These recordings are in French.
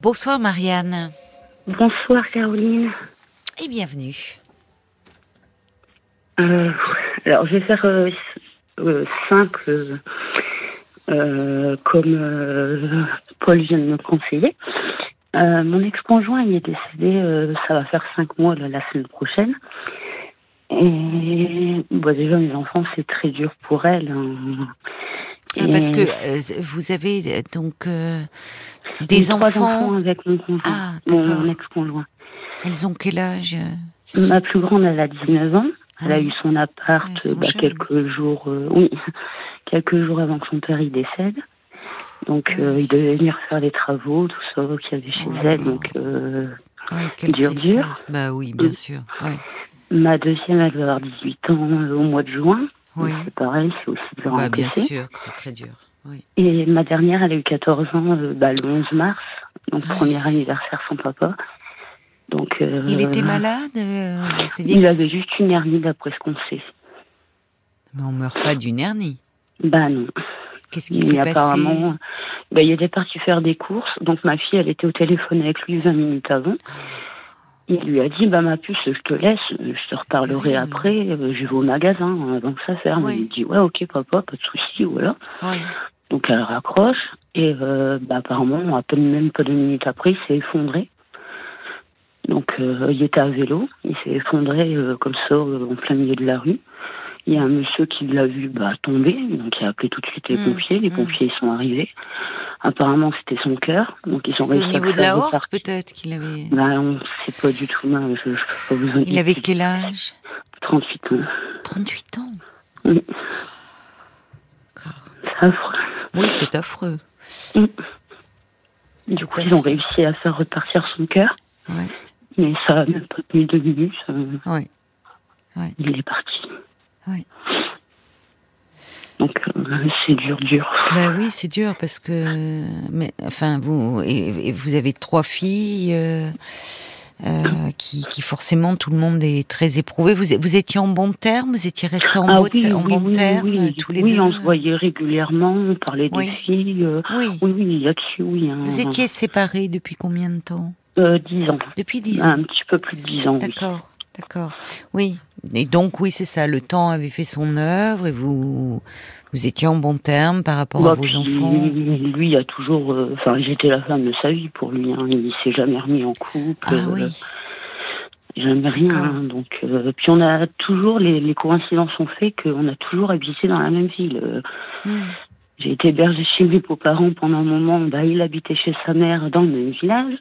Bonsoir Marianne. Bonsoir Caroline. Et bienvenue. Euh, alors je vais faire euh, euh, simple comme Paul vient de me conseiller. Mon ex-conjoint il est décédé, ça va faire cinq mois là, la semaine prochaine. Et bon, déjà mes enfants c'est très dur pour elle. hein. Ah, parce que euh, vous avez euh, donc euh, des trois enfants. avec mon conjoint, Ah, mon ex-conjoint. Elles ont quel âge euh, Ma plus grande elle a 19 ans. Elle a Ah, eu son appart bah, quelques jours, euh, oui, quelques jours avant que son père y décède. Donc euh, il devait venir faire les travaux, tout ça qu'il y avait chez Oh. elle. Donc euh, ouais, dur, tristesse. dur. Bah oui, bien sûr. Ouais. ma deuxième elle va avoir 18 ans au mois de juin. Oui. C'est pareil, c'est aussi dur à Bah, bien encaisser. sûr c'est très dur. Oui. Et ma dernière, elle a eu 14 ans euh, bah, le 11 mars, donc Ah. premier anniversaire sans papa. Donc euh, Il était malade euh, bien. Il avait juste une hernie d'après ce qu'on sait. Mais on meurt pas d'une hernie. Bah non. Qu'est-ce qui s'est passé apparemment, ben, il était parti faire des courses. Donc ma fille, elle était au téléphone avec lui 20 minutes avant. Il lui a dit, bah ma puce, je te laisse, je te reparlerai après, euh, je vais au magasin euh, avant que ça ferme. Ouais. Il dit, ouais, ok papa, pas de souci, voilà. Ouais. Donc elle raccroche et euh, bah, apparemment, à peine même pas deux minutes après, il s'est effondré. Donc euh, il était à vélo, il s'est effondré euh, comme ça euh, en plein milieu de la rue. Il y a un monsieur qui l'a vu bah, tomber, donc il a appelé tout de suite les Mm, pompiers. Les mm. pompiers ils sont arrivés. Apparemment c'était son cœur, donc ils ont au réussi à niveau le de la horte peut-être qu'il avait. Bah, on sait pas du tout, non, je, je vous en Il avait quel âge? 38 ans. 38 ans? Oui. C'est affreux. Oui, c'est affreux. Mm. Du coup, ils ont réussi à faire repartir son cœur, Ouais. mais ça a même pas tenu deux minutes. euh, Ouais. Il est parti. Ouais. Donc euh, c'est dur, dur. Bah oui, c'est dur parce que, mais enfin, vous et, et vous avez trois filles euh, euh, qui, qui forcément tout le monde est très éprouvé. Vous, vous étiez en bon terme, vous étiez restés en, ah oui, en oui, bon oui, terme oui, oui. tous les oui, deux. on se voyait régulièrement, on parlait des Oui. filles. euh, Oui. oui, oui, là-dessus, oui. hein. Vous étiez séparés depuis combien de temps? 10 ans. Depuis dix ans. Un petit peu plus de 10 ans, oui. D'accord, d'accord. Oui. Et donc oui, c'est ça. Le temps avait fait son œuvre et vous vous étiez en bon terme par rapport à Bah, vos puis, enfants? Lui, a toujours. euh, Enfin, j'étais la femme de sa vie pour lui. Hein. Il s'est jamais remis en couple. Ah euh, oui. Jamais rien. Hein. Donc, euh, puis on a toujours les, les coïncidences ont fait qu'on a toujours habité dans la même ville. Euh, Hmm. J'ai été hébergée chez mes beaux-parents pendant un moment. Bah, il habitait chez sa mère dans le même village.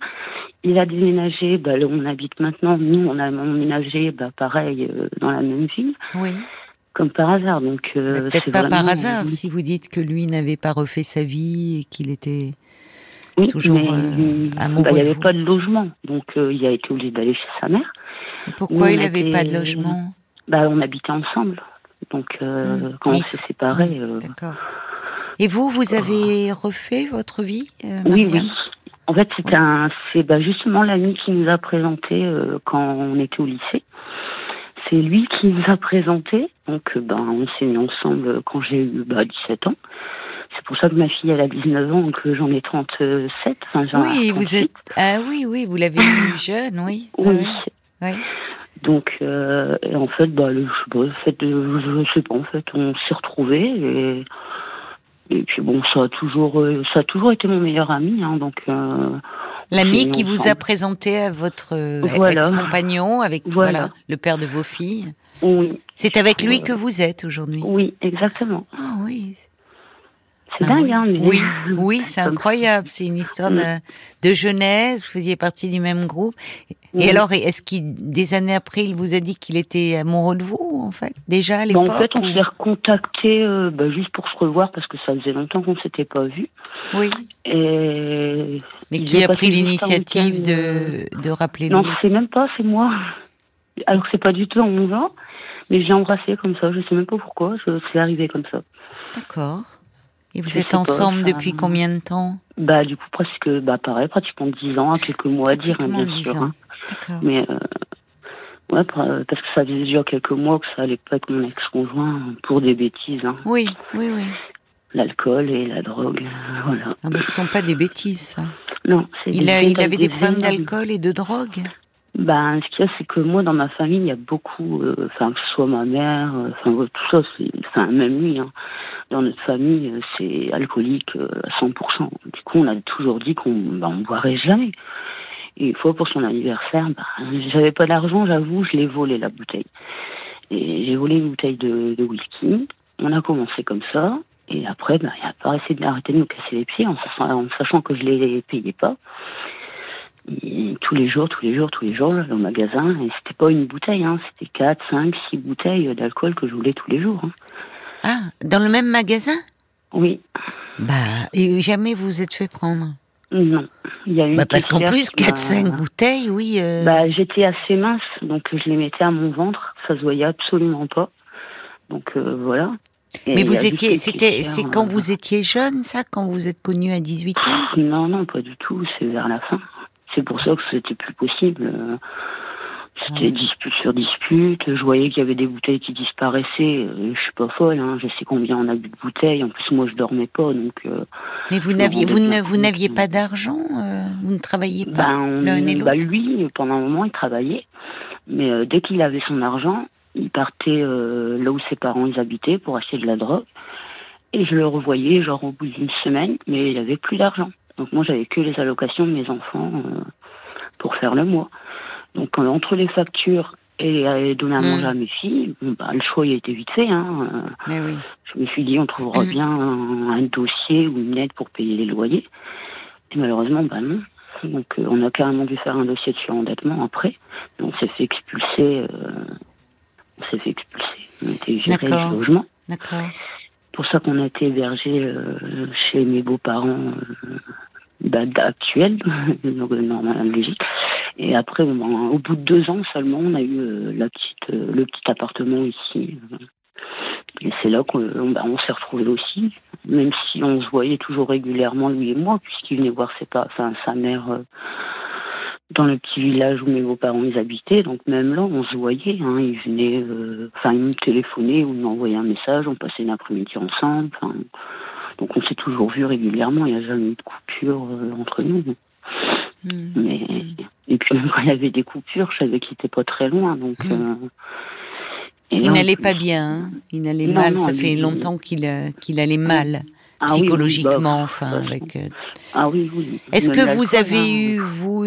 Il a déménagé. Bah, là où on habite maintenant, nous, on a emménagé, bah, pareil, euh, dans la même ville, Oui. comme par hasard. Donc, euh, Peut-être pas par hasard si vous dites que lui n'avait pas refait sa vie et qu'il était. Oui, toujours, mais euh, bah, amoureux il n'y avait vous. pas de logement. Donc, euh, il a été obligé d'aller chez sa mère. Et Pourquoi il n'avait pas de logement? Bah, on habitait ensemble. Donc, euh, quand on s'est séparés. Oui, euh, D'accord. Et vous, vous avez refait votre vie euh, Oui, oui. En fait, un, c'est bah, justement l'ami qui nous a présenté euh, quand on était au lycée. C'est lui qui nous a présenté. Donc, euh, ben, on s'est mis ensemble quand j'ai eu bah, 17 ans. C'est pour ça que ma fille, elle a 19 ans, que j'en ai 37. Enfin, j'en ai Oui, vous 38. êtes. Ah oui, oui, vous l'avez eu jeune, oui. Oui. Oui. Donc, euh, et en fait, bah, le, je sais pas, le fait de, je sais pas, en fait, on s'est retrouvés et, et puis bon, ça a toujours, euh, ça a toujours été mon meilleur ami, hein, donc. Euh, L'ami qui vous a présenté à votre euh, Voilà. ex-compagnon, avec voilà. Voilà. le père de vos filles. Oui, C'est avec lui que vous êtes aujourd'hui. oui, exactement. Ah oui. C'est Ah dingue, oui. hein, mais. Oui, oui, c'est incroyable. C'est une histoire de, de jeunesse. Vous faisiez partie du même groupe. Et Oui. alors, est-ce qu'il, des années après, il vous a dit qu'il était amoureux de vous, en fait, déjà à Bah, l'époque en fait, on s'est recontacté euh, bah, juste pour se revoir parce que ça faisait longtemps qu'on s'était pas vu. Oui. Et Mais qui a pris l'initiative de, de rappeler non, c'est même pas, c'est moi. Alors que c'est pas du tout mon genre, mais j'ai embrassé comme ça. Je sais même pas pourquoi. je- C'est arrivé comme ça. D'accord. Et vous Je êtes pas, ensemble depuis combien de temps Bah, du coup, presque, bah, pareil, pratiquement 10 ans, quelques mois à dire, hein, bien 10 sûr. hein. Mais, euh, ouais, par- parce que ça faisait déjà quelques mois que ça allait pas avec mon ex-conjoint pour des bêtises, hein. Oui, oui, oui. L'alcool et la drogue, euh, voilà. Ah, mais ce sont pas des bêtises, ça. Non, il, il avait des problèmes d'alcool et de drogue? Ben, ce qu'il y a, c'est que moi, dans ma famille, il y a beaucoup, euh, enfin, que ce soit ma mère, euh, enfin, tout ça, c'est, enfin, même lui, hein, dans notre famille, euh, c'est alcoolique à 100%. Du coup, on a toujours dit qu'on ben, on boirait jamais. Et une fois pour son anniversaire, ben, j'avais pas d'argent, j'avoue, je l'ai volé la bouteille. Et j'ai volé une bouteille de, whisky. On a commencé comme ça. Et après, ben, il a pas essayé d'arrêter de nous casser les pieds en, en sachant que je les payais pas tous les jours, tous les jours, tous les jours, au magasin. Et c'était pas une bouteille, hein, c'était 4, 5, 6 bouteilles d'alcool que je voulais tous les jours. Hein. Ah, dans le même magasin? Oui. Bah, et jamais vous vous êtes fait prendre? Non. Il y a bah parce qu'en plus, 4-5 bouteilles, oui. Euh. Bah, j'étais assez mince, donc je les mettais à mon ventre. Ça se voyait absolument pas. Donc euh, voilà. Mais vous étiez, c'était, c'est quand euh, vous étiez jeune, ça, quand vous êtes connu à 18 ans? Non, non, pas du tout. C'est vers la fin. C'est pour ça que c'était plus possible. C'était dispute sur dispute. Je voyais qu'il y avait des bouteilles qui disparaissaient. Euh, je suis pas folle. Hein. Je sais combien on a bu de bouteilles. En plus, moi, je dormais pas, donc. Euh, Mais vous n'aviez, vous ne, vous n'aviez pas d'argent. Euh, vous ne travailliez pas ben, l'un et bah, lui, pendant un moment, il travaillait. Mais dès qu'il avait son argent, il partait là où ses parents ils habitaient pour acheter de la drogue. Et je le revoyais genre au bout d'une semaine, mais il avait plus d'argent. Donc moi, j'avais que les allocations de mes enfants euh, pour faire le mois. Donc euh, entre les factures et, donner à manger mm. à mes filles, bah, le choix il a été vite fait. Hein. Mais oui. Je me suis dit, on trouvera mm. bien un, dossier ou une aide pour payer les loyers. Et malheureusement, bah non. Donc euh, on a carrément dû faire un dossier de surendettement après. Donc on s'est fait expulser. on s'est fait expulser. On était géré le logement. D'accord. pour ça qu'on a été hébergé chez mes beaux-parents actuelle, normal en Belgique. Et après, au bout de deux ans seulement, on a eu euh, la petite, euh, le petit appartement ici. Et c'est là qu'on bah, s'est retrouvés aussi, même si on se voyait toujours régulièrement, lui et moi, puisqu'il venait voir ses enfin, sa mère euh, dans le petit village où mes beaux-parents ils habitaient. Donc même là, on se voyait. Hein, il venait, enfin, il me téléphonait ou il m'envoyait un message. On passait une après-midi ensemble. Donc on s'est toujours vu régulièrement, il n'y a jamais eu de coupure euh, entre nous. Hmm. Mais, et puis même quand il y avait des coupures, je savais qu'il n'était pas très loin. Donc, hmm. euh, il n'allait pas bien, hein. il n'allait mal, ça fait longtemps qu'il qu'il allait mal. Ah psychologiquement, bah, enfin, bah, avec. Euh, ah oui, oui. Est-ce que vous avez hein. eu, vous,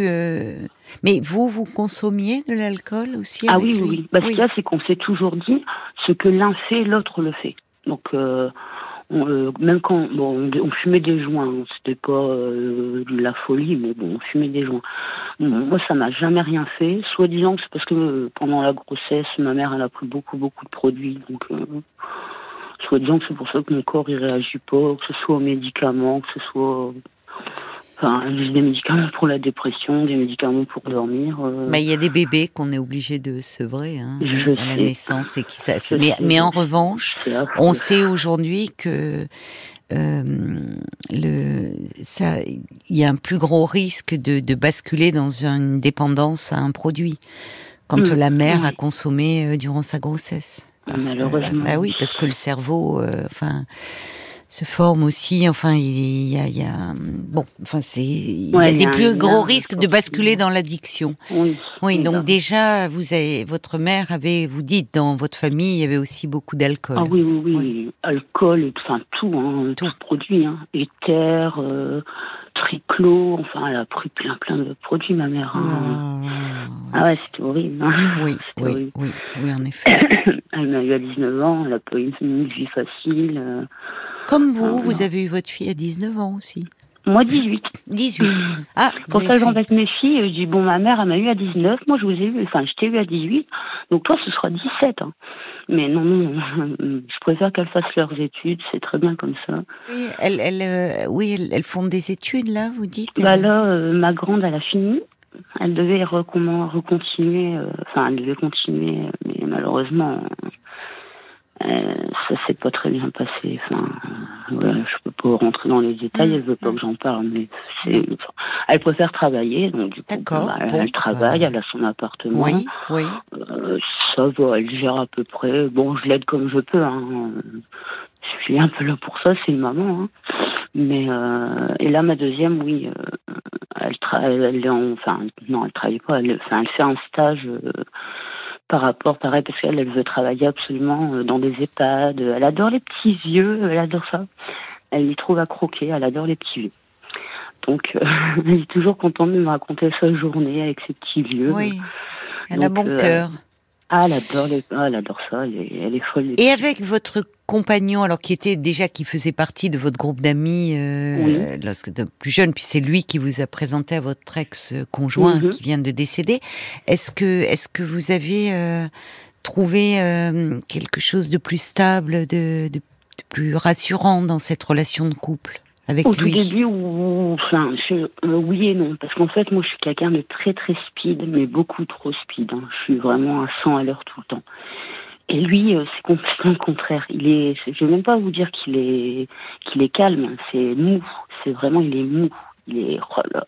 mais vous, vous consommiez de l'alcool aussi Ah oui, oui. Bah, oui. Ce c'est qu'on s'est toujours dit, ce que l'un fait, l'autre le fait. Donc, euh, même quand bon, on, fumait des joints, hein, c'était pas euh, de la folie, mais bon, on fumait des joints. moi, ça m'a jamais rien fait. Soit disant que c'est parce que euh, pendant la grossesse, ma mère, elle a pris beaucoup, beaucoup de produits, donc soit disant que c'est pour ça que mon corps il réagit pas, que ce soit aux médicaments, que ce soit Enfin, des médicaments pour la dépression, des médicaments pour dormir. Euh. Bah, il y a des bébés qu'on est obligé de sevrer hein, à la naissance et qui ça. Mais, mais, en revanche, on sait aujourd'hui que euh, le, ça, il y a un plus gros risque de, de, basculer dans une dépendance à un produit quand mmh. la mère a consommé euh, durant sa grossesse. Malheureusement. bah oui, parce que le cerveau, enfin se forme aussi. Enfin, il y a, il y a bon, enfin c'est, il y a des plus gros risques de basculer dans l'addiction. Oui. Oui. Donc déjà, vous avez, votre mère avait, vous dites, dans votre famille, il y avait aussi beaucoup d'alcool. Ah oui, oui, oui, alcool, enfin tout, hein, tout produit, hein. éther. Euh, triclo, enfin elle a pris plein plein de produits ma mère. Hein. Ah, ah ouais, c'était horrible. Hein. Oui, oui, oui, oui, en effet. elle m'a eu à 19 ans, elle a pas eu une vie facile. Euh. Comme vous, ah, vous avez eu votre fille à 19 ans aussi. Moi, 18. 18. Ah, pour ça, j'embête mes filles. Je dis, bon, ma mère, elle m'a eu à 19. Moi, je vous ai eu, enfin, je t'ai eu à 18. Donc, toi, ce sera 17. Hein. Mais non, non, je préfère qu'elles fassent leurs études. C'est très bien comme ça. Oui, elles, elles, euh, oui, elles, font des études, là, vous dites Bah là, euh, ma grande, elle a fini. Elle devait recontinuer. Euh, enfin, elle devait continuer. Mais malheureusement, euh, ça s'est pas très bien passé. Enfin, voilà, je peux pas rentrer dans les détails. Mm. Elle veut pas que j'en parle, mais c'est. elle préfère travailler, donc du coup, bah, elle travaille, bah. elle a son appartement. Oui, oui. Euh, ça va, elle gère à peu près. Bon, je l'aide comme je peux. Hein. Je suis un peu là pour ça, c'est une maman. Hein. Mais et là, ma deuxième, oui, elle, elle, enfin non, elle travaille pas. Elle, enfin, elle fait un stage par rapport, pareil, parce qu'elle elle veut travailler absolument dans des EHPAD. Elle adore les petits vieux, elle adore ça. Elle y trouve à croquer, elle adore les petits vieux. Donc, elle est toujours contente de me raconter sa journée avec ses petits vieux. Oui, elle a bon cœur. Ah, elle adore, ah, elle adore ça, elle est, folle. Et avec votre compagnon, alors qui était déjà, qui faisait partie de votre groupe d'amis euh, lorsque plus jeune, puis c'est lui qui vous a présenté à votre ex-conjoint mhm. qui vient de décéder. Est-ce que, est-ce que vous avez euh, trouvé euh, quelque chose de plus stable, de, de, plus rassurant dans cette relation de couple? Avec Au lui Au début, enfin, euh, oui et non, parce qu'en fait, moi, je suis quelqu'un de très très speed, mais beaucoup trop speed. Hein. Je suis vraiment à 100 à l'heure tout le temps. Et lui, euh, c'est complètement le contraire. Il est, je vais même pas vous dire qu'il est, qu'il est calme. C'est mou. C'est vraiment, il est mou. Il est, oh là.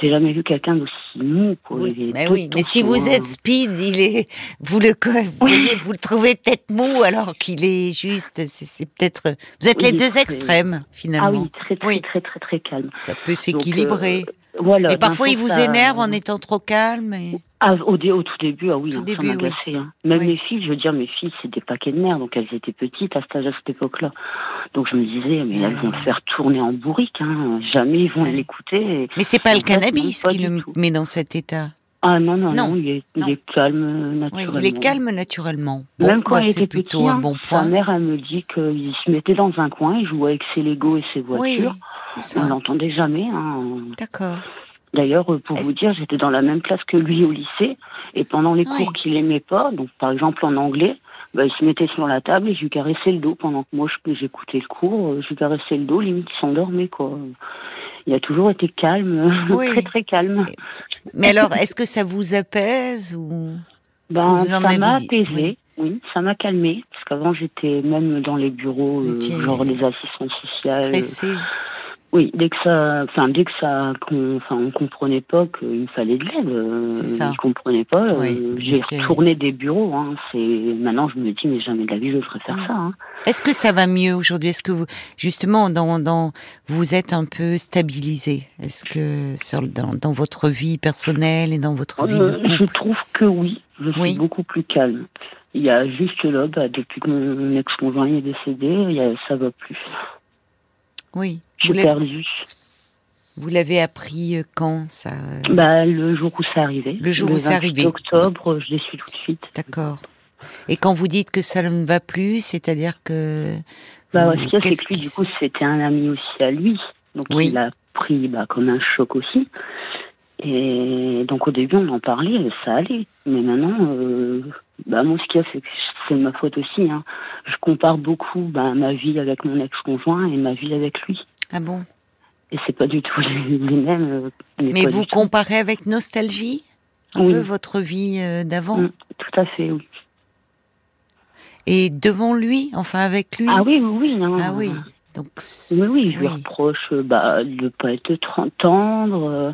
J'ai jamais vu quelqu'un d'aussi mou. Oui, mais oui, mais si vous êtes speed, il est, vous le, vous, voyez, vous le trouvez peut-être mou alors qu'il est juste. C'est peut-être. Vous êtes les deux extrêmes finalement. Ah oui, très très très très très, calme. Ça peut s'équilibrer. Euh, voilà, et parfois, il vous énerve en étant trop calme. Et... Ah, au, au, tout début, ah oui, tout hein, début, ça m'a hein. Même mes filles, je veux dire, mes filles, c'est des paquets de nerfs, donc elles étaient petites à, à cette époque-là. Donc je me disais, mais elles vont le faire tourner en bourrique, hein. jamais ils vont l'écouter. Mais c'est pas le cannabis qui le met dans cet état? Ah non, non, non, il, est, il est, calme naturellement. Oui, il est calme naturellement. Même quand il était plutôt un bon point. Sa mère, elle me dit qu'il se mettait dans un coin, il jouait avec ses Legos et ses voitures. Oui, ça. On l'entendait jamais. Hein. D'accord. D'ailleurs, pour vous dire, j'étais dans la même classe que lui au lycée, et pendant les cours qu'il aimait pas, donc par exemple en anglais, bah, il se mettait sur la table et je lui caressais le dos pendant que moi j'écoutais le cours, euh, je lui caressais le dos, limite il s'endormait quoi. Il a toujours été calme, très très calme. Mais alors, est-ce que ça vous apaise ou ben, ça m'a apaisé. Oui. ça m'a calmé parce qu'avant j'étais même dans les bureaux, euh, genre les assistants sociales. Stressée. Oui, dès que ça, enfin dès que ça, enfin on comprenait pas qu'il fallait de l'aide. Euh, je comprenais pas. Euh, j'ai retourné des bureaux. Hein, c'est maintenant je me dis mais jamais de la vie je ferais faire ça. Hein. Est-ce que ça va mieux aujourd'hui? Est-ce que vous, justement dans, dans vous êtes un peu stabilisé? Est-ce que sur, dans, dans, votre vie personnelle et dans votre vie de euh, Je trouve que oui. Je suis beaucoup plus calme. Il y a juste là, bah, depuis que mon ex-conjoint est décédé, il y a, ça va plus. Oui. J'ai perdu. Vous l'avez appris euh, quand ça euh bah, Le jour où c'est arrivé. Le jour où c'est arrivé. octobre, je l'ai su tout de suite. D'accord. Et quand vous dites que ça ne va plus, c'est-à-dire que. Bah, ce qu'il c'est que lui, du coup, c'était un ami aussi à lui. Donc, il a pris bah, comme un choc aussi. Et donc, au début, on en parlait, ça allait. Mais maintenant, euh, bah, moi, ce qu'il y a, c'est que c'est ma faute aussi. Hein. Je compare beaucoup bah, ma vie avec mon ex-conjoint et ma vie avec lui. Ah bon? Et c'est pas du tout les, mêmes. Euh, mais vous comparez avec nostalgie un peu votre vie euh, d'avant? Mm, Tout à fait, oui. Et devant lui, enfin avec lui? Ah oui, oui, non. Ah oui. Donc, oui, oui, je lui reproche bah, de ne pas être tendre,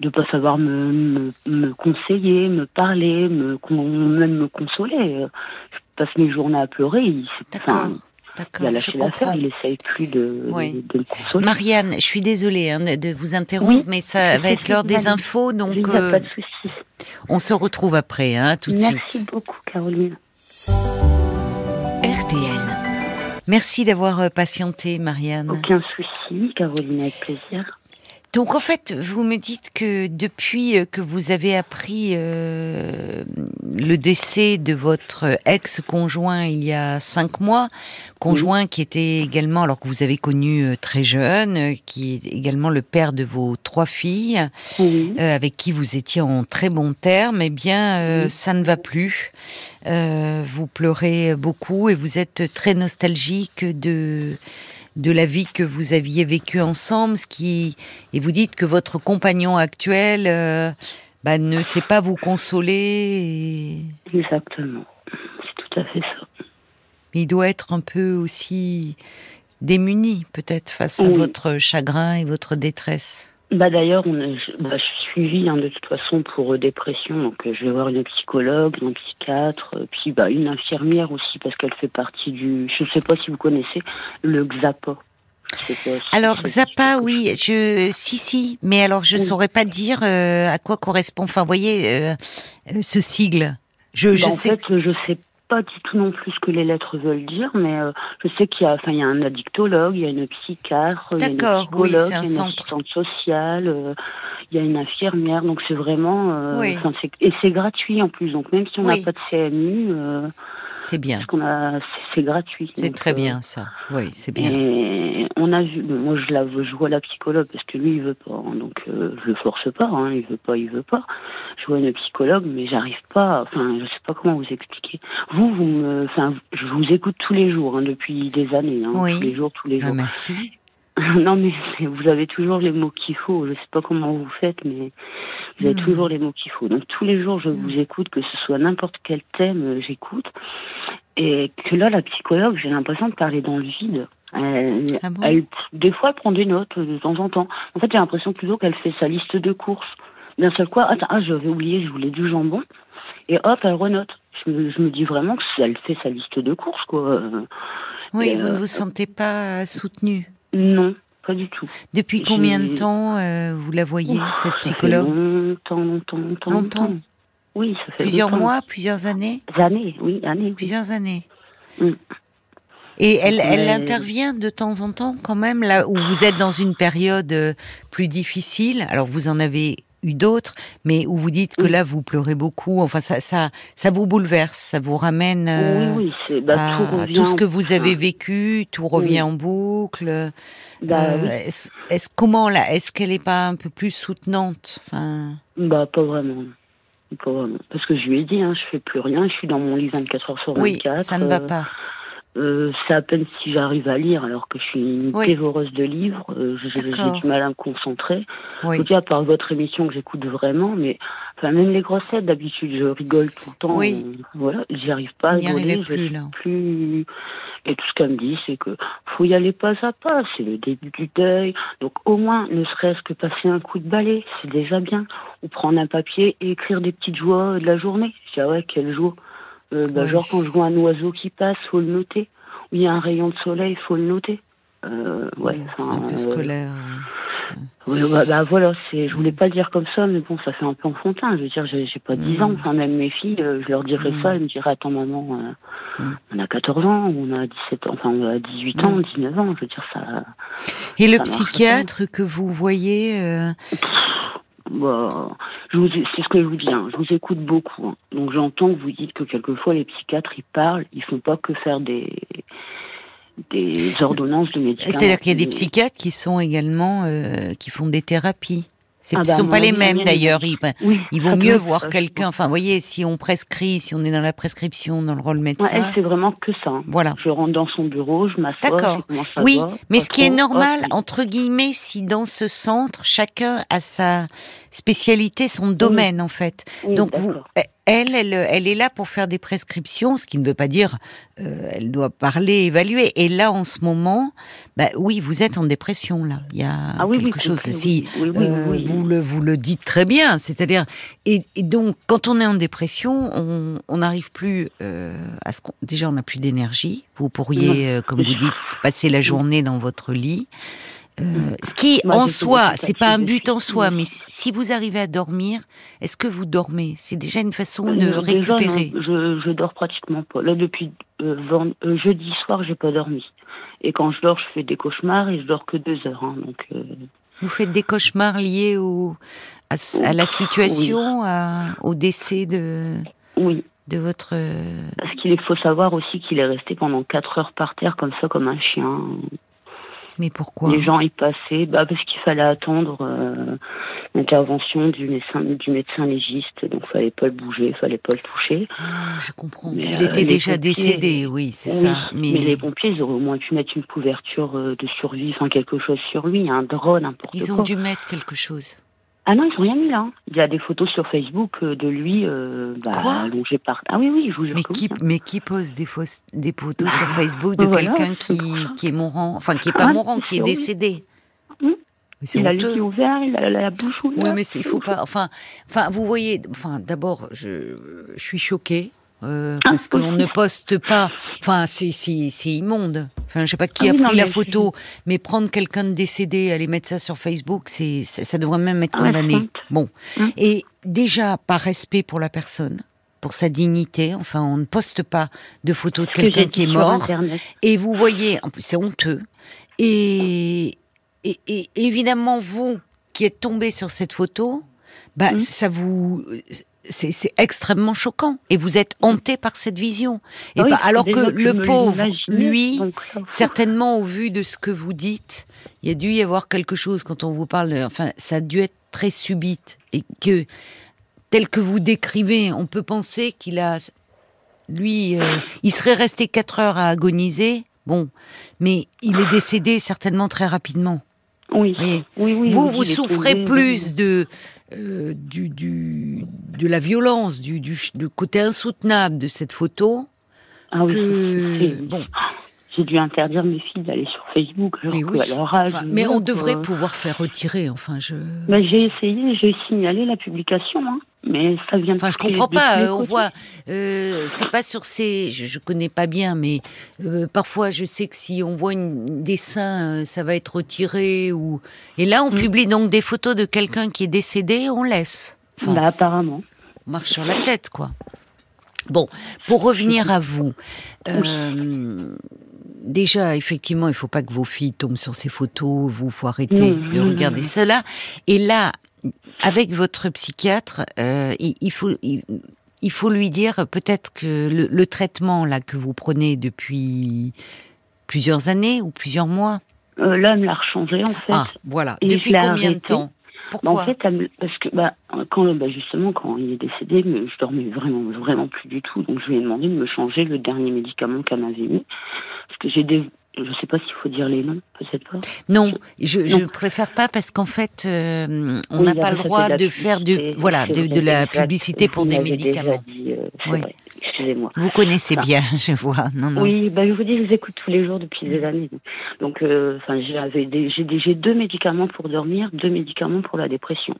de pas savoir me, me, conseiller, me parler, me, même me consoler. Je passe mes journées à pleurer. Il, il a lâché l'affaire, il essaye plus de, de, me consoler. Marianne, je suis désolée hein, de vous interrompre, mais ça va être l'heure des infos, donc il euh, pas de souci. on se retrouve après, hein, tout de suite. Merci beaucoup, Caroline. RTL. Merci d'avoir euh, patienté, Marianne. Aucun souci, Caroline, avec plaisir. Donc en fait, vous me dites que depuis euh, que vous avez appris euh, le décès de votre ex-conjoint il y a cinq mois, conjoint qui était également, alors que vous avez connu euh, très jeune, qui est également le père de vos trois filles, avec qui vous étiez en très bons termes, eh bien ça ne va plus. vous pleurez beaucoup et vous êtes très nostalgique de de la vie que vous aviez vécue ensemble, ce qui et vous dites que votre compagnon actuel euh, bah, ne sait pas vous consoler. Exactement, c'est tout à fait ça. Il doit être un peu aussi démuni, peut-être, face à votre chagrin et votre détresse. Bah d'ailleurs, bah, je suis suivie hein, de toute façon pour euh, dépression, donc euh, je vais voir une psychologue, un psychiatre, euh, puis bah, une infirmière aussi parce qu'elle fait partie du. Je ne sais pas si vous connaissez le XAPA. Alors Zappa, oui, je si si, mais alors je ne saurais pas dire à quoi correspond. Enfin, vous voyez ce sigle. Je, je bah, en sais. fait, je sais pas du tout non plus ce que les lettres veulent dire, mais euh, je sais qu'il y a, enfin, il y a un addictologue, il y a une psychiatre, il y a une psychologue, oui, un il y a une assistante sociale, euh, il y a une infirmière, donc c'est vraiment, euh, et c'est gratuit en plus, donc même si on n'a pas de CMU. C'est bien. Parce qu'on a, c'est gratuit. C'est très bien ça. Oui, c'est bien. Et on a vu, moi je la, je vois la psychologue parce que lui il veut pas, hein, donc euh, je le force pas, hein, il veut pas, il veut pas. Je vois une psychologue, mais j'arrive pas. Enfin, je sais pas comment vous expliquer. Vous, vous me, enfin, je vous écoute tous les jours hein, depuis des années, hein, tous les jours, tous les ah, jours. merci. non, mais vous avez toujours les mots qu'il faut. Je sais pas comment vous faites, mais vous avez hmm. toujours les mots qu'il faut. Donc tous les jours, je hmm. vous écoute, que ce soit n'importe quel thème, euh, j'écoute. Et que là, la psychologue, j'ai l'impression de parler dans le vide. Elle, ah des fois, elle prend des notes de temps en temps. En fait, j'ai l'impression plutôt qu'elle fait sa liste de courses. D'un seul coup, attends, ah, j'avais oublié, je voulais du jambon. Et hop, elle renote. Je me, dis vraiment que elle fait sa liste de courses, quoi. Oui, vous ne vous sentez pas soutenue Non, pas du tout. Depuis combien de temps euh, vous la voyez, cette psychologue? Longtemps, longtemps, longtemps. Longtemps Oui, ça fait Plusieurs mois, plusieurs années Années, oui, années. Plusieurs années. Mm. Et elle, elle intervient de temps en temps quand même, là où vous êtes dans une période euh, plus difficile. Alors vous en avez eu d'autres, mais où vous dites que là vous pleurez beaucoup. Enfin, ça, ça, ça vous bouleverse, ça vous ramène oui, oui, bah, à tout, ce que vous avez vécu, tout revient en boucle. Bah, euh, est-ce, comment là Est-ce qu'elle n'est pas un peu plus soutenante? Enfin... Bah pas vraiment. Parce que je lui ai dit, hein, je fais plus rien, je suis dans mon lit 24 heures sur 24. Oui, ça ne va euh, pas. Euh, c'est à peine si j'arrive à lire, alors que je suis une dévoreuse de livres. Euh, j'ai du mal à me concentrer. Oui. En tout cas, par votre émission que j'écoute vraiment, mais enfin même les grossettes d'habitude, je rigole tout le temps. Oui. Euh, voilà, j'y arrive pas à rigoler. Plus, là. plus. Et tout ce qu'elle me dit, c'est que faut y aller pas à pas. C'est le début du deuil. Donc au moins, ne serait-ce que passer un coup de balai, c'est déjà bien. Ou prendre un papier et écrire des petites joies de la journée. Je dis ah ouais, quelle joie. Euh, bah, Genre quand je vois un oiseau qui passe, faut le noter. Ou il y a un rayon de soleil, faut le noter. Euh, ouais, c'est un peu euh, scolaire. Oui, bah, bah, voilà, c'est, je voulais pas le dire comme ça, mais bon, ça fait un peu enfantin. Je veux dire, j'ai, pas 10 mm. ans, enfin, même mes filles, euh, je leur dirais mm. ça, elles me diraient, attends, maman, mm. on a 14 ans, on a 17 ans, enfin, on a 18 ans, 19 ans, je veux dire, ça. Et le psychiatre que vous voyez, bah, c'est ce que je vous dis, hein. je vous écoute beaucoup. Hein. Donc j'entends que vous dites que quelquefois les psychiatres ils parlent, ils font pas que faire des des ordonnances de médicaments. C'est-à-dire qu'il y a des psychiatres qui sont également euh, qui font des thérapies. Ce ne ah bah, sont pas les mêmes d'ailleurs. Il, il, vaut mieux voir quelqu'un. Enfin, vous voyez, si on prescrit, si on est dans la prescription, dans le rôle médecin. Ouais, elle, c'est vraiment que ça. Hein. Voilà. Je rentre dans son bureau, je m'assois. D'accord. Oui, mais ce qui est normal, entre guillemets, si dans ce centre, chacun a sa spécialité, son domaine en fait. Donc vous, elle, elle, elle est là pour faire des prescriptions, ce qui ne veut pas dire euh, elle doit parler, évaluer. Et là, en ce moment, bah, oui, vous êtes en dépression là. Il y a ah quelque chose. Si euh, vous le vous le dites très bien, c'est-à-dire et, donc quand on est en dépression, on n'arrive plus euh, à ce qu'on déjà on n'a plus d'énergie. Vous pourriez, comme vous dites, passer la journée dans votre lit. Euh, ce qui, en soi, c'est pas un but en soi, mais si vous arrivez à dormir, est-ce que vous dormez? C'est déjà une façon de récupérer. je, je dors pratiquement pas. Là, depuis euh, euh, jeudi soir, j'ai pas dormi. Et quand je dors, je fais des cauchemars et je dors que deux heures. Hein, donc. Vous faites des cauchemars liés au, à, la situation, au décès de. Oui. De votre. Parce qu'il faut savoir aussi qu'il est resté pendant quatre heures par terre comme ça, comme un chien. Mais pourquoi? Les gens y passaient, bah parce qu'il fallait attendre euh, l'intervention du médecin, du médecin légiste, donc fallait pas le bouger, fallait pas le toucher. Ah, je comprends. il euh, était déjà décédé, oui, c'est ça. Mais... les pompiers, ils auraient au moins pu mettre une couverture euh, de survie, enfin quelque chose sur lui, un drone, n'importe quoi. Ils ont dû mettre quelque chose. Ah non, ils n'ont rien mis là. Il y a des photos sur Facebook euh, de lui euh, bah, allongé par. Ah oui, oui, je vous jure. Mais, qui, mais qui pose des, des photos sur Facebook de quelqu'un qui, qui, est mourant, enfin qui est pas ah, mourant, qui est décédé hum. il a les yeux ouverts, il a la bouche ouverte. Oui, mais il faut pas. Enfin, enfin, vous voyez. Enfin, d'abord, je, je suis choquée euh, Ah, parce qu'on ne poste pas. Enfin, c'est c'est c'est immonde. Enfin, je sais pas qui Ah a oui, pris non, la photo, mais prendre quelqu'un de décédé, aller mettre ça sur Facebook, c'est ça, ça devrait même être Ah, condamné. Bon, Hum. et déjà par respect pour la personne, pour sa dignité. Enfin, on ne poste pas de photos de quelqu'un qui est mort. Et vous voyez, en plus c'est honteux. Et, et, et évidemment, vous qui êtes tombé sur cette photo, bah, Mm. ça vous, c'est extrêmement choquant. Et vous êtes hanté par cette vision. Et Ah oui, bah, alors déjà que le pauvre, lui, donc certainement au vu de ce que vous dites, il y a dû y avoir quelque chose quand on vous parle. de- enfin, ça a dû être très subite et que tel que vous décrivez, on peut penser qu'il a, lui, euh, il serait resté quatre heures à agoniser. Bon, mais il est décédé certainement très rapidement. Oui, oui, oui. vous, oui, vous souffrez tombé, plus de, euh, du, du, de la violence, du, du, du côté insoutenable de cette photo Ah oui, que. Bon, J'ai dû interdire mes filles d'aller sur Facebook Mais oui. leur âge. enfin, mais on devrait euh, pouvoir faire retirer. Enfin, je. bah, j'ai essayé, j'ai signalé la publication, hein, mais ça vient de Enfin, je comprends pas. euh, On voit, euh, c'est pas sur ces. Je, je connais pas bien, mais euh, parfois, je sais que si on voit une, des seins, euh, ça va être retiré ou. Et là, on Mm. publie donc des photos de quelqu'un qui est décédé, on laisse. Enfin, Bah, apparemment. on marche sur la tête, quoi. Bon, pour revenir à vous, euh, déjà, effectivement, il faut pas que vos filles tombent sur ces photos. Vous, faut arrêter de regarder cela. Et là, avec votre psychiatre, euh, il, il faut. Il, il faut lui dire peut-être que le, le traitement là que vous prenez depuis plusieurs années ou plusieurs mois. Euh, là, elle me l'a rechangé en fait. Ah, voilà. Et depuis combien de temps? Bah, Pourquoi? en fait, elle parce que bah, quand bah, justement quand il est décédé, je dormais vraiment vraiment plus du tout. Donc je lui ai demandé de me changer le dernier médicament qu'elle m'avait mis, parce que j'ai des, je sais pas s'il faut dire les noms, peut-être pas. Non, je, je Non. préfère pas parce qu'en fait, euh, on n'a pas le droit de faire de publicité, voilà de, la publicité pour des médicaments. Dit, euh, Oui. Excusez-moi. Vous connaissez Enfin. bien, je vois. Non, non. Oui, bah, je vous dis, je vous écoute tous les jours depuis des années. Donc, euh, j'ai deux médicaments pour dormir, deux médicaments pour la dépression.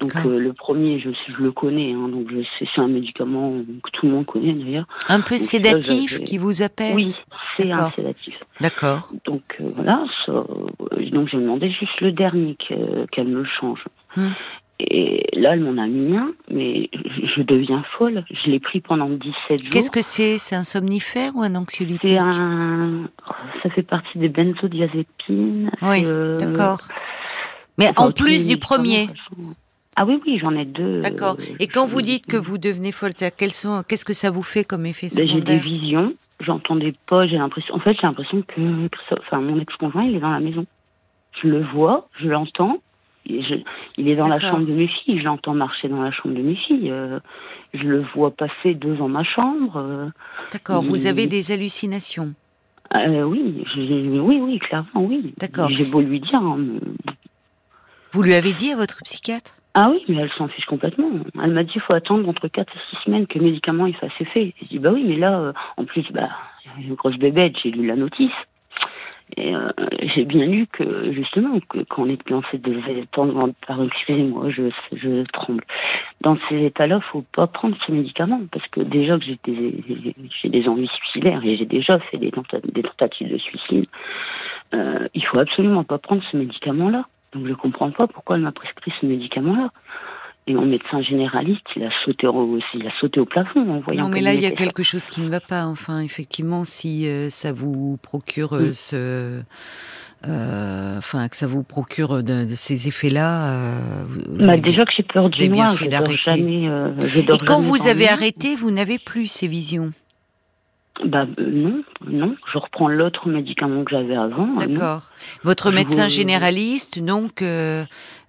Donc, euh, le premier, je, je le connais, hein, donc c'est un médicament que tout le monde connaît d'ailleurs. Un peu Donc, sédatif qui vous apaise. Oui, c'est un sédatif. D'accord. Donc euh, voilà, ça, euh, donc j'ai demandé juste le dernier que- qu'elle me change. Hum. Et là, elle m'en a mis un, mais je, deviens folle. Je l'ai pris pendant 17 jours. Qu'est-ce que c'est? C'est un somnifère ou un anxiolytique? C'est un. Ça fait partie des benzodiazépines. Oui, Euh, d'accord. Mais enfin, en plus du premier. Ah oui, oui, j'en ai deux. D'accord. euh, Et quand je- vous dites que vous devenez folle, sont, qu'est-ce que ça vous fait comme effet Ben, j'ai des secondaire? visions, j'entendais pas, j'ai l'impression. En fait, j'ai l'impression que, enfin, mon ex-conjoint, il est dans la maison. Je le vois, je l'entends. Je- il est dans la chambre de mes filles, je l'entends marcher dans la chambre de mes filles. euh, je le vois passer devant ma chambre. euh, D'accord. Vous avez des hallucinations. euh, oui, oui, oui, clairement, oui. D'accord. J'ai beau lui dire. hein, mais- Vous lui avez dit à votre psychiatre? Ah oui, mais elle s'en fiche complètement. Elle m'a dit il faut attendre entre 4 et 6 semaines que le médicament il fasse effet. Je dis bah oui, mais là, euh, en plus, bah, une grosse bébête, j'ai lu la notice. Et euh, j'ai bien lu que, justement, que quand on est dans ces états, pardon, excusez-moi, je, je tremble. Dans ces états-là, faut pas prendre ce médicament parce que déjà que j'ai des, j'ai des envies suicidaires et j'ai déjà fait des, des tentatives de suicide, euh, il faut absolument pas prendre ce médicament-là. Donc je comprends pas pourquoi elle m'a prescrit ce médicament-là. Et mon médecin généraliste, il a sauté au, il a sauté au plafond en voyant. Non, mais là, il y a quelque chose qui ne va pas. Enfin, effectivement, si euh, ça vous procure euh, Mm. ce. euh, enfin, que ça vous procure de, de ces effets-là. euh, Bah, déjà que j'ai peur du noir, je dors jamais. Et quand jamais vous avez arrêté, vous n'avez plus ces visions. Bah euh, non, non, je reprends l'autre médicament que j'avais avant. D'accord. Votre Je médecin vous- généraliste, donc, euh,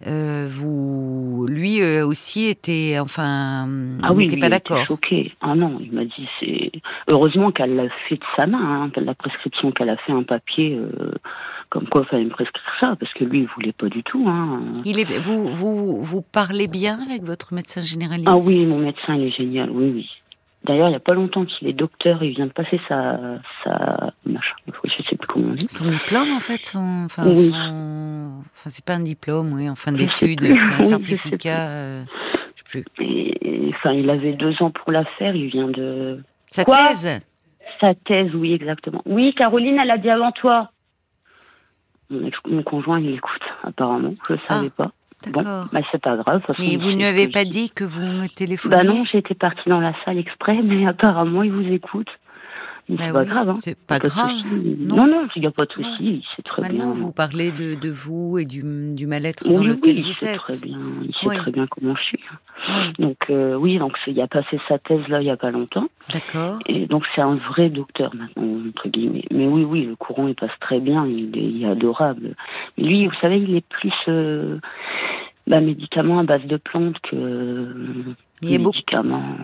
euh, vous, lui euh, aussi était, enfin, Ah oui, n'était pas d'accord. choqué. Ah non, il m'a dit c'est heureusement qu'elle l'a fait de sa main, hein, la prescription qu'elle a fait un papier comme quoi il fallait me prescrire ça parce que lui il voulait pas du tout. Hein. Il est, vous, vous, vous parlez bien avec votre médecin généraliste? Ah oui, mon médecin il est génial, oui oui. D'ailleurs, il n'y a pas longtemps qu'il est docteur, il vient de passer sa sa machin, je sais plus comment on dit. Son diplôme, en fait, enfin, Oui. son- enfin, c'est pas un diplôme, oui, en fin sais d'études, plus. c'est un Oui, je sais certificat. euh, je sais plus. Et, enfin, il avait deux ans pour la faire. Il vient de. Sa Quoi thèse Sa thèse, oui, exactement. Oui, Caroline, elle a dit avant toi. Mon, ex- mon conjoint, il écoute, apparemment. Je ne savais pas. Bon, D'accord. bah, c'est pas grave. façon, Mais vous ne lui avez pas dit que vous me téléphoniez Bah non, j'étais partie dans la salle exprès, mais apparemment, il vous écoute. Mais Bah c'est pas grave. Hein. C'est pas grave. non. Non, non, il n'y a pas de souci. C'est très Maintenant, bien. vous parlez de, de vous et du, du mal-être dans Oui, lequel oui, il vous êtes. très bien. Il sait très bien comment je suis. Oui, Donc euh, oui, donc il a passé sa thèse là il y a pas longtemps. D'accord. Et donc c'est un vrai docteur maintenant entre guillemets. Mais oui, oui, le courant il passe très bien. Il est, il est adorable. Mais lui, vous savez, il est plus euh, bah, médicament à base de plantes que euh, Il beaucoup.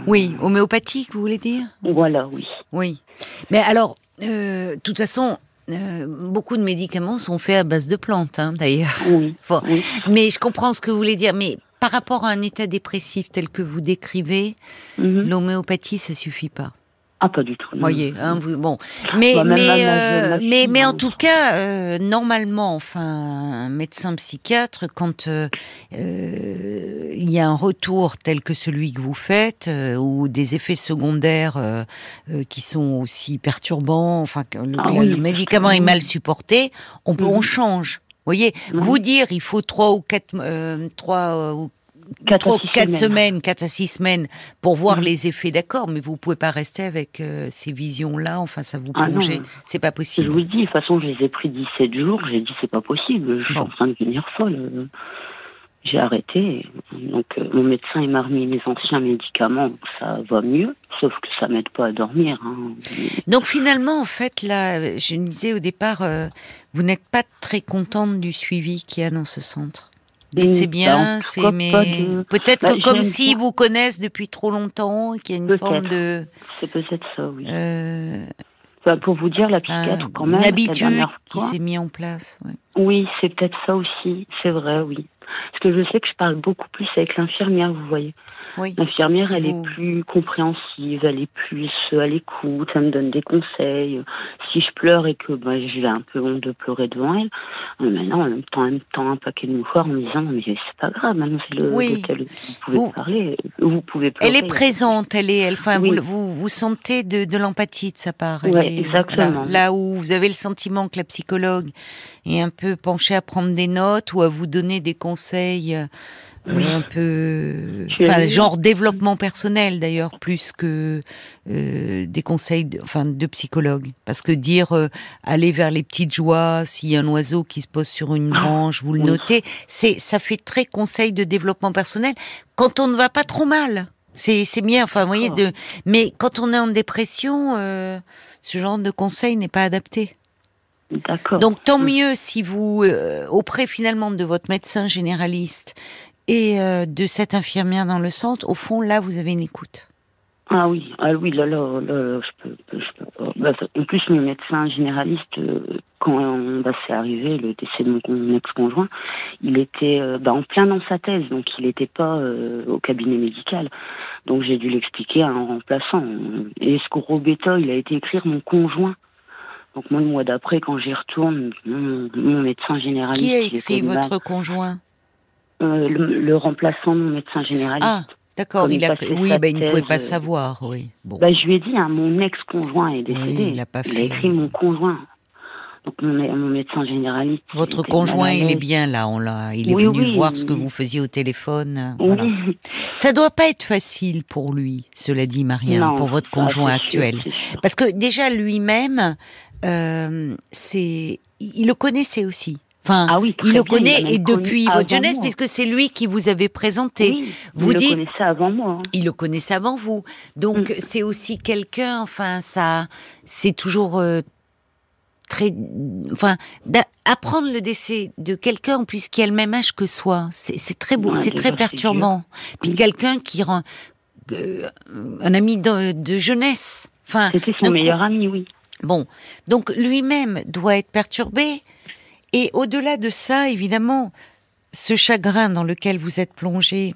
Oui, homéopathique, vous voulez dire? Voilà, oui. Oui. Mais alors, euh, de toute façon, euh, beaucoup de médicaments sont faits à base de plantes, hein, d'ailleurs. Oui. Bon. oui. Mais je comprends ce que vous voulez dire. Mais par rapport à un état dépressif tel que vous décrivez, Mhm. l'homéopathie, ça suffit pas. Ah, pas du tout. non. voyez, hein, vous, bon, mais Bah, mais ma- euh, ma mais fille, mais en tout cas, euh, normalement, enfin, un médecin psychiatre, quand euh, euh, il y a un retour tel que celui que vous faites, ou des effets secondaires qui sont aussi perturbants, enfin, le, Ah le- oui, le médicament est mal supporté, on peut, on Mhm. change. Voyez, Mhm. vous dire il faut trois ou quatre, euh, trois euh, ou Quatre trois ou quatre semaines. quatre à six semaines pour voir Mhm. les effets, d'accord, mais vous pouvez pas rester avec euh, ces visions-là, enfin ça vous Ah plonge, c'est pas Je possible. vous le dis, de toute façon, je les ai pris 17 jours. J'ai dit, c'est pas possible. Je suis Bon. en train de devenir folle. J'ai arrêté. Donc, euh, mon médecin, il m'a remis mes anciens médicaments. Donc, ça va mieux. Sauf que ça m'aide pas à dormir. hein. Donc finalement, en fait, là, je me disais au départ, euh, vous n'êtes pas très contente du suivi qu'il y a dans ce centre. Mm, c'est bah, en bien, tout c'est mais de- peut-être Bah, que comme s'ils vous connaissent depuis trop longtemps, qu'il y a une forme de C'est peut-être ça, oui. euh, Enfin, pour vous dire, la psychiatre, quand même. une habitude qui s'est mise en place. ouais. Oui, c'est peut-être ça aussi. C'est vrai, oui. Parce que je sais que je parle beaucoup plus avec l'infirmière, vous voyez. Oui. L'infirmière, elle vous- est plus compréhensive, elle est plus euh, à l'écoute, elle me donne des conseils. Si je pleure et que bah, j'ai un peu honte de pleurer devant elle, euh, maintenant, en même temps, en même temps, un paquet de mouchoirs en me disant, mais c'est pas grave, maintenant c'est le Oui. l'hôtel, vous pouvez Vous- parler, vous pouvez pleurer. Elle est présente, elle est, elle, enfin, Oui. vous, vous, vous sentez de, de l'empathie de sa part. Elle est- exactement. Là, là où vous avez le sentiment que la psychologue est un peu penchée à prendre des notes ou à vous donner des conseils euh, Oui. un peu, enfin, genre développement personnel d'ailleurs, plus que euh, des conseils, de, enfin, de psychologue. Parce que dire euh, aller vers les petites joies, s'il y a un oiseau qui se pose sur une Ah, branche, vous le notez, c'est, ça fait très conseil de développement personnel quand on ne va pas trop mal. C'est, c'est bien, enfin, vous voyez, de, mais quand on est en dépression, euh, ce genre de conseil n'est pas adapté. D'accord. Donc tant Mm. mieux si vous, euh, auprès finalement de votre médecin généraliste et euh, de cette infirmière dans le centre, au fond là vous avez une écoute. Ah oui, ah oui, là, là, là, là, je peux, je peux pas. Bah, en plus, mon médecin généraliste, euh, quand bah, c'est arrivé, le décès de mon, con- mon ex-conjoint, il était euh, bah, en plein dans sa thèse, donc il n'était pas euh, au cabinet médical. Donc j'ai dû l'expliquer à un remplaçant. Et ce gros bêta, il a été écrire mon conjoint. Donc moi, le mois d'après, quand j'y retourne, mon, mon médecin généraliste... Qui a il écrit mal. votre conjoint Euh, le, le remplaçant de mon médecin généraliste. Ah, d'accord. Il il a, oui, ben, il ne pouvait pas euh, savoir, oui. Bon. Bah, je lui ai dit, hein, mon ex-conjoint est décédé. Oui, il a pas fait. écrit mon conjoint. Donc mon, mon médecin généraliste. Votre conjoint, il est bien là, on l'a. Il est Oui, venu oui. voir ce que vous faisiez au téléphone. euh, Oui. Voilà. Ça doit pas être facile pour lui, cela dit Marianne, Non, pour votre conjoint actuel. sûr. Parce que déjà lui-même, c'est, il le connaissait aussi. Enfin, Ah oui, il le bien, connaît et depuis votre jeunesse, moi. puisque c'est lui qui vous avait présenté. Oui, vous il dites- le connaissait avant moi. hein. Il le connaissait avant vous. Donc Mm. c'est aussi quelqu'un, enfin ça, c'est toujours euh, très, enfin apprendre le décès de quelqu'un qui a le même âge que soi, c'est très beau, Ouais, c'est très perturbant. Puis Mm. quelqu'un qui rend euh, un ami de, de jeunesse. Enfin, C'était son meilleur ami, oui. Bon, donc lui-même doit être perturbé. Et au-delà de ça, évidemment, ce chagrin dans lequel vous êtes plongé,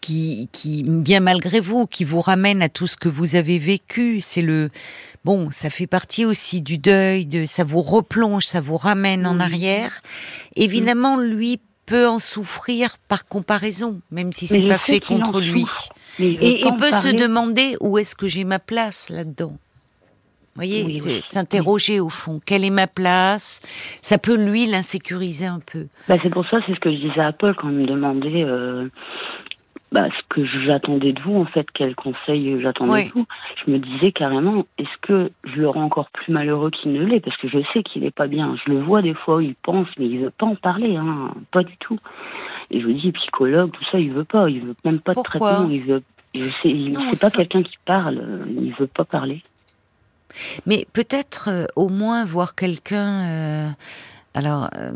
qui, qui, bien malgré vous, qui vous ramène à tout ce que vous avez vécu, c'est le, bon, ça fait partie aussi du deuil, de, ça vous replonge, ça vous ramène en arrière. Évidemment, lui peut en souffrir par comparaison, même si c'est pas fait contre lui. Et peut se demander où est-ce que j'ai ma place là-dedans. Vous voyez, Oui, c'est oui. s'interroger au fond. Quelle est ma place? Ça peut lui l'insécuriser un peu. Bah, c'est pour ça, c'est ce que je disais à Paul quand il me demandait euh, bah, ce que j'attendais de vous, en fait, quel conseil j'attendais Oui. de vous. Je me disais carrément, est-ce que je le rends encore plus malheureux qu'il ne l'est? Parce que je sais qu'il est pas bien. Je le vois des fois, il pense, mais il veut pas en parler, hein, pas du tout. Et je vous dis, psychologue, tout ça, il veut pas. Il veut même pas de Pourquoi? traitement. Il veut. Il Non, c'est pas quelqu'un qui parle. euh, Il veut pas parler. Mais peut-être euh, au moins voir quelqu'un. euh, alors. euh,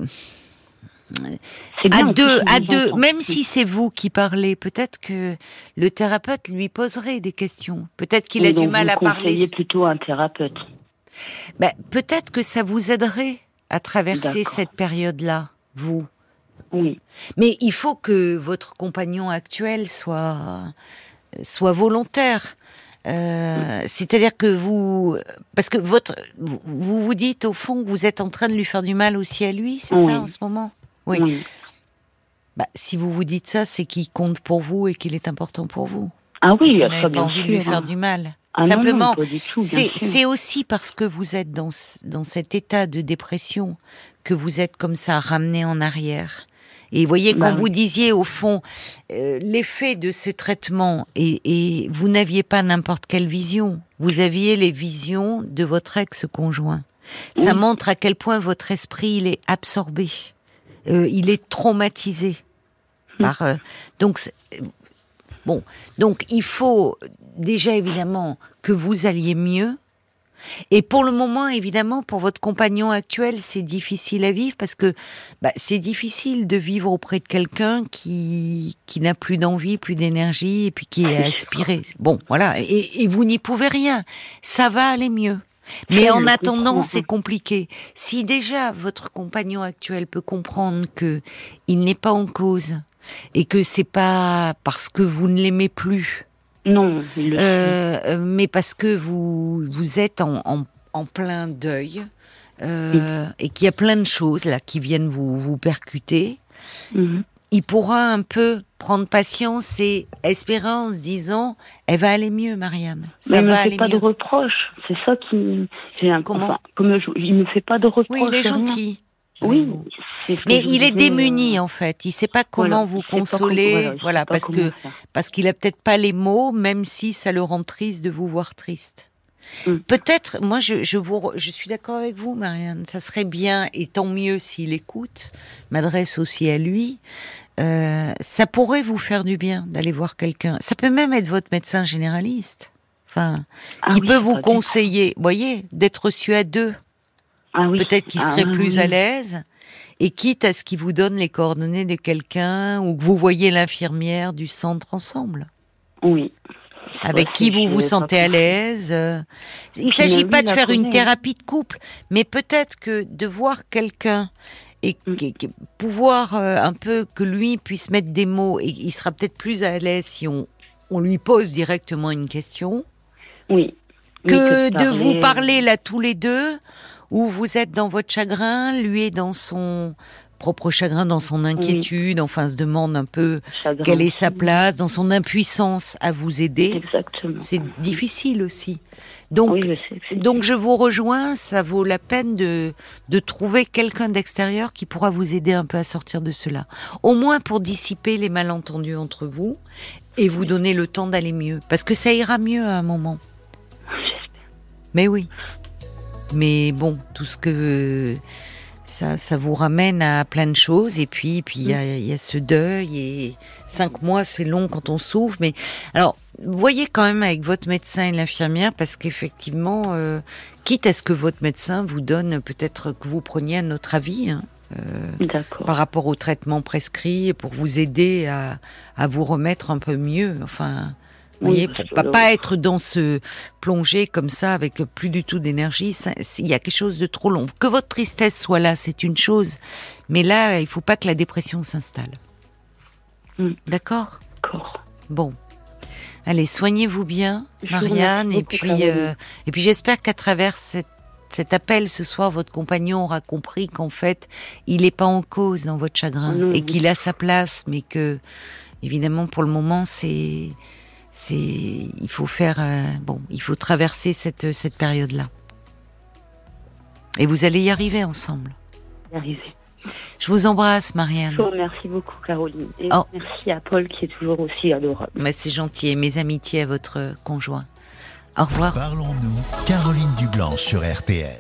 bien, à deux, à deux, même si c'est vous qui parlez, peut-être que le thérapeute lui poserait des questions. Peut-être qu'il a du mal vous à parler. conseillez plutôt un thérapeute. Ben, peut-être que ça vous aiderait à traverser cette période-là, vous. Oui. Mais il faut que votre compagnon actuel soit soit volontaire. Euh, C'est-à-dire que vous, parce que votre, vous vous dites au fond que vous êtes en train de lui faire du mal aussi à lui, c'est Oui. ça en ce moment? Oui. oui. Bah, si vous vous dites ça, c'est qu'il compte pour vous et qu'il est important pour vous. Ah oui, Vous ça bien envie sûr. de lui faire hein. du mal. Ah Simplement, C'est aussi parce que vous êtes dans, dans cet état de dépression que vous êtes comme ça ramené en arrière. Et vous voyez, Bah quand oui. vous disiez au fond euh, l'effet de ce traitement, et, et vous n'aviez pas n'importe quelle vision, vous aviez les visions de votre ex-conjoint. Ça Oui. montre à quel point votre esprit il est absorbé, Euh, il est traumatisé Hmm. par. euh, donc bon, donc il faut déjà évidemment que vous alliez mieux. Et pour le moment, évidemment, pour votre compagnon actuel, c'est difficile à vivre parce que bah, c'est difficile de vivre auprès de quelqu'un qui, qui n'a plus d'envie, plus d'énergie et puis qui est aspiré. Bon, voilà. Et, et vous n'y pouvez rien. Ça va aller mieux. Mais en attendant, c'est compliqué. Si déjà votre compagnon actuel peut comprendre que il n'est pas en cause et que c'est pas parce que vous ne l'aimez plus, Non, le euh, euh, mais parce que vous vous êtes en, en, en plein deuil euh, et qu'il y a plein de choses là qui viennent vous vous percuter. Mhm. il pourra un peu prendre patience et espérer en se disant, elle va aller mieux, Marianne. Ça Mais il me va fait pas mieux. de reproches. C'est ça qui. Comment enfin, comme je- il me fait pas de reproches. Oui, il est gentil. Oui. ce Mais il est disais, démuni euh, en fait. Il sait pas comment voilà, vous consoler, voilà, parce que faire. parce qu'il a peut-être pas les mots, même si ça le rend triste de vous voir triste. Mm. Peut-être, moi, je, je vous, je suis d'accord avec vous, Marianne. Ça serait bien, et tant mieux s'il écoute. M'adresse aussi à lui. Euh, ça pourrait vous faire du bien d'aller voir quelqu'un. Ça peut même être votre médecin généraliste, enfin, Ah qui oui, peut vous conseiller. Voyez, d'être reçu à deux. Ah oui. Peut-être qu'il Ah serait oui, plus oui. à l'aise. Et quitte à ce qu'il vous donne les coordonnées de quelqu'un ou que vous voyez l'infirmière du centre ensemble, Oui. avec Ouais, qui vous vous sentez à l'aise. euh. Il Puis s'agit pas de faire une thérapie de couple, mais peut-être que de voir quelqu'un et Mm. pouvoir euh, un peu que lui puisse mettre des mots et il sera peut-être plus à l'aise si on, on lui pose directement une question Oui. Oui, que de parler, vous parler là tous les deux, où vous êtes dans votre chagrin, lui est dans son propre chagrin, dans son inquiétude, enfin se demande un peu chagrin. quelle est sa place, dans son impuissance à vous aider. Exactement. C'est difficile aussi. Donc, Oui, je sais donc je vous rejoins, ça vaut la peine de, de trouver quelqu'un d'extérieur qui pourra vous aider un peu à sortir de cela. Au moins pour dissiper les malentendus entre vous et vous donner le temps d'aller mieux. Parce que ça ira mieux à un moment. Mais oui. Mais bon, tout ce que ça, ça vous ramène à plein de choses. Et puis, puis il y, a, il y a ce deuil. Et cinq mois, c'est long quand on souffre. Mais alors, voyez quand même avec votre médecin et l'infirmière, parce qu'effectivement, euh, quitte à ce que votre médecin vous donne peut-être que vous preniez un autre avis. hein, euh, par rapport au traitement prescrit pour vous aider à, à vous remettre un peu mieux. Enfin, vous voyez, pour pas, que- pas être dans ce plongée comme ça avec plus du tout d'énergie. Il y a quelque chose de trop long. Que votre tristesse soit là, c'est une chose, mais là, il faut pas que la dépression s'installe. Mm. D'accord? D'accord. Bon. Allez, soignez-vous bien, Je Marianne, et puis euh, et puis j'espère qu'à travers cette cet appel ce soir, votre compagnon aura compris qu'en fait, il n'est pas en cause dans votre chagrin non. et qu'il a sa place, mais que, évidemment, pour le moment, c'est, c'est, il faut faire, euh, bon, il faut traverser cette cette période-là. Et vous allez y arriver ensemble. y arriver. Je vous embrasse, Marianne. Je vous remercie beaucoup, Caroline. Et Oh. merci à Paul qui est toujours aussi adorable. Mais c'est gentil. Et mes amitiés à votre conjoint. Au revoir. Parlons-nous, Caroline Dublanche sur RTL.